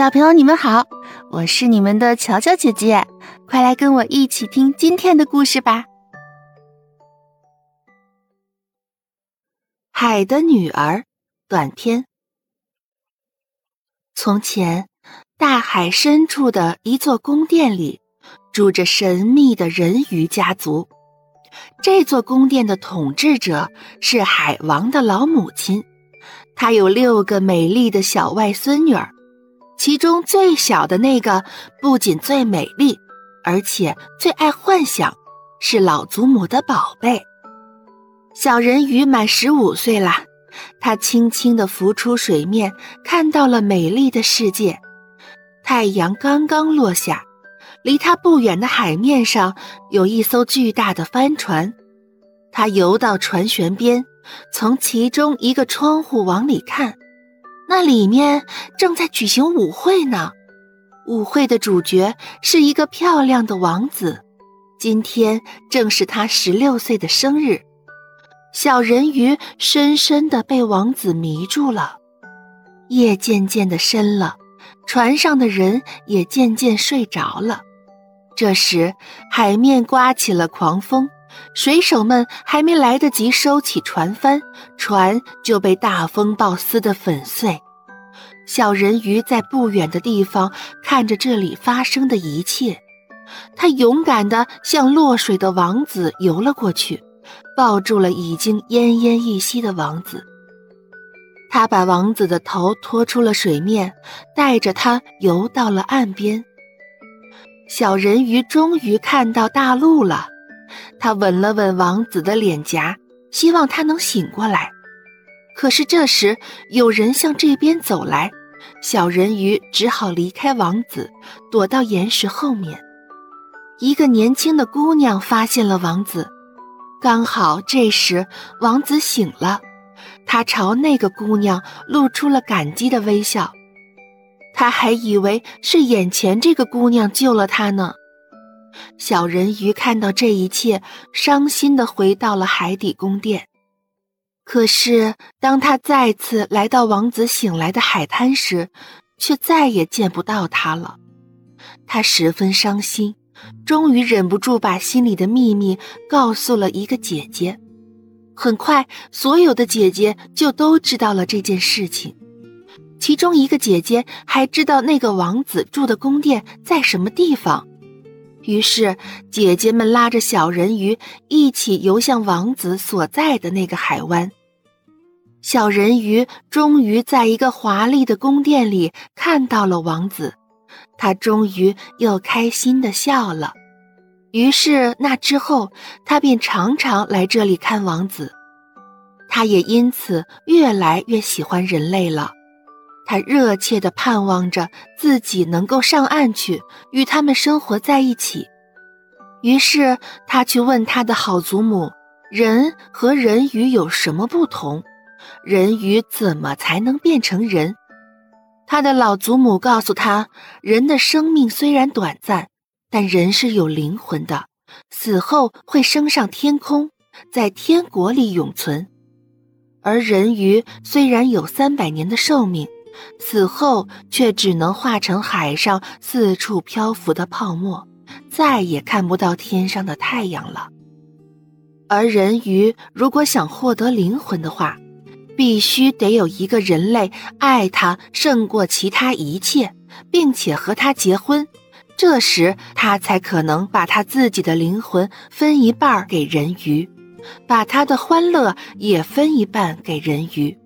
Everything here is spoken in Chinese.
小朋友，你们好，我是你们的乔乔姐姐，快来跟我一起听今天的故事吧。海的女儿短篇。从前，大海深处的一座宫殿里，住着神秘的人鱼家族。这座宫殿的统治者是海王的老母亲，她有六个美丽的小外孙女儿。其中最小的那个不仅最美丽，而且最爱幻想，是老祖母的宝贝。小人鱼满十五岁了，它轻轻地浮出水面，看到了美丽的世界。太阳刚刚落下，离它不远的海面上有一艘巨大的帆船。它游到船舷边，从其中一个窗户往里看。那里面正在举行舞会呢，舞会的主角是一个漂亮的王子，今天正是他十六岁的生日。小人鱼深深的被王子迷住了。夜渐渐的深了，船上的人也渐渐睡着了。这时，海面刮起了狂风。水手们还没来得及收起船帆，船就被大风暴撕得粉碎。小人鱼在不远的地方看着这里发生的一切，他勇敢地向落水的王子游了过去，抱住了已经奄奄一息的王子。他把王子的头拖出了水面，带着他游到了岸边。小人鱼终于看到大陆了。他吻了吻王子的脸颊，希望他能醒过来。可是这时有人向这边走来，小人鱼只好离开王子，躲到岩石后面。一个年轻的姑娘发现了王子，刚好这时王子醒了，他朝那个姑娘露出了感激的微笑。他还以为是眼前这个姑娘救了他呢。小人鱼看到这一切，伤心的回到了海底宫殿。可是，当他再次来到王子醒来的海滩时，却再也见不到他了。他十分伤心，终于忍不住把心里的秘密告诉了一个姐姐。很快，所有的姐姐就都知道了这件事情。其中一个姐姐还知道那个王子住的宫殿在什么地方。于是，姐姐们拉着小人鱼一起游向王子所在的那个海湾。小人鱼终于在一个华丽的宫殿里看到了王子，他终于又开心的笑了。于是，那之后，他便常常来这里看王子，他也因此越来越喜欢人类了。他热切地盼望着自己能够上岸去与他们生活在一起，于是他去问他的好祖母：人和人鱼有什么不同？人鱼怎么才能变成人？他的老祖母告诉他：人的生命虽然短暂，但人是有灵魂的，死后会升上天空，在天国里永存；而人鱼虽然有三百年的寿命。死后却只能化成海上四处漂浮的泡沫，再也看不到天上的太阳了。而人鱼如果想获得灵魂的话，必须得有一个人类爱他胜过其他一切，并且和他结婚，这时他才可能把他自己的灵魂分一半给人鱼，把他的欢乐也分一半给人鱼。